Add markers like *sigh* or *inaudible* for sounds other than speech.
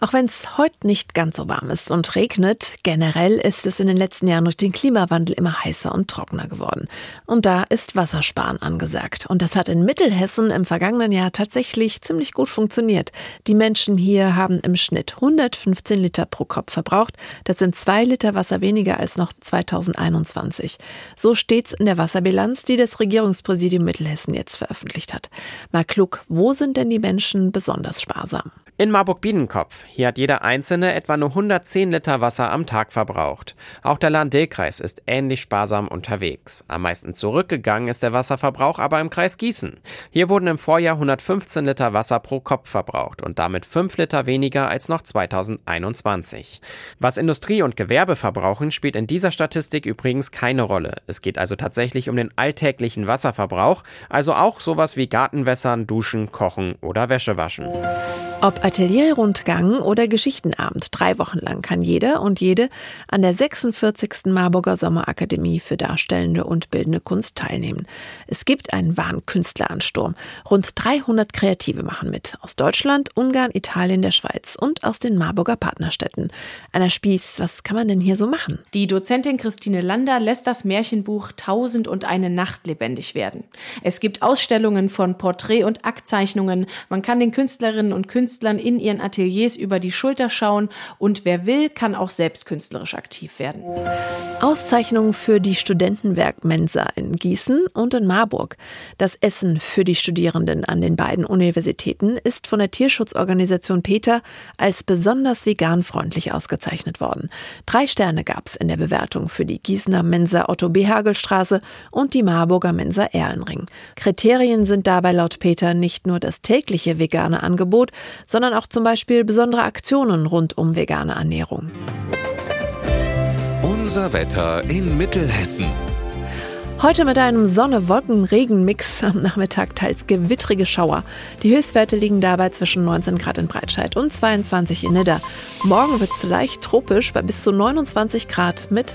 Auch wenn es heute nicht ganz so warm ist und regnet, generell ist es in den letzten Jahren durch den Klimawandel immer heißer und trockener geworden. Und da ist Wassersparen angesagt. Und das hat in Mittelhessen im vergangenen Jahr tatsächlich ziemlich gut funktioniert. Die Menschen hier haben im Schnitt 115 Liter pro Kopf verbraucht. Das sind zwei Liter Wasser weniger als noch 2021. So steht's in der Wasserbilanz, die das Regierungspräsidium Mittelhessen jetzt veröffentlicht hat. Mal klug, wo sind denn die Menschen besonders sparsam? In Marburg-Biedenkopf. Hier hat jeder Einzelne etwa nur 110 Liter Wasser am Tag verbraucht. Auch der Lahn-Dill-Kreis ist ähnlich sparsam unterwegs. Am meisten zurückgegangen ist der Wasserverbrauch aber im Kreis Gießen. Hier wurden im Vorjahr 115 Liter Wasser pro Kopf verbraucht und damit 5 Liter weniger als noch 2021. Was Industrie und Gewerbe verbrauchen, spielt in dieser Statistik übrigens keine Rolle. Es geht also tatsächlich um den alltäglichen Wasserverbrauch, also auch sowas wie Gartenwässern, Duschen, Kochen oder Wäsche waschen. Ob Atelierrundgang oder Geschichtenabend, drei Wochen lang kann jeder und jede an der 46. Marburger Sommerakademie für Darstellende und Bildende Kunst teilnehmen. Es gibt einen wahren Künstleransturm. Rund 300 Kreative machen mit. Aus Deutschland, Ungarn, Italien, der Schweiz und aus den Marburger Partnerstädten. Anna Spieß, was kann man denn hier so machen? Die Dozentin Christine Lander lässt das Märchenbuch Tausend und eine Nacht lebendig werden. Es gibt Ausstellungen von Porträt- und Aktzeichnungen. Man kann den Künstlerinnen und Künstlern Künstlern in ihren Ateliers über die Schulter schauen und wer will, kann auch selbst künstlerisch aktiv werden. Auszeichnungen für die Studentenwerkmensa in Gießen und in Marburg. Das Essen für die Studierenden an den beiden Universitäten ist von der Tierschutzorganisation Peter als besonders veganfreundlich ausgezeichnet worden. Drei Sterne gab es in der Bewertung für die Gießener Mensa Otto B. Hagelstraße und die Marburger Mensa Erlenring. Kriterien sind dabei laut Peter nicht nur das tägliche vegane Angebot, sondern auch zum Beispiel besondere Aktionen rund um vegane Ernährung. Unser Wetter in Mittelhessen. Heute mit einem Sonne-Wolken-Regen-Mix *laughs* am Nachmittag teils gewittrige Schauer. Die Höchstwerte liegen dabei zwischen 19 Grad in Breitscheid und 22 in Nidda. Morgen wird es leicht tropisch bei bis zu 29 Grad mit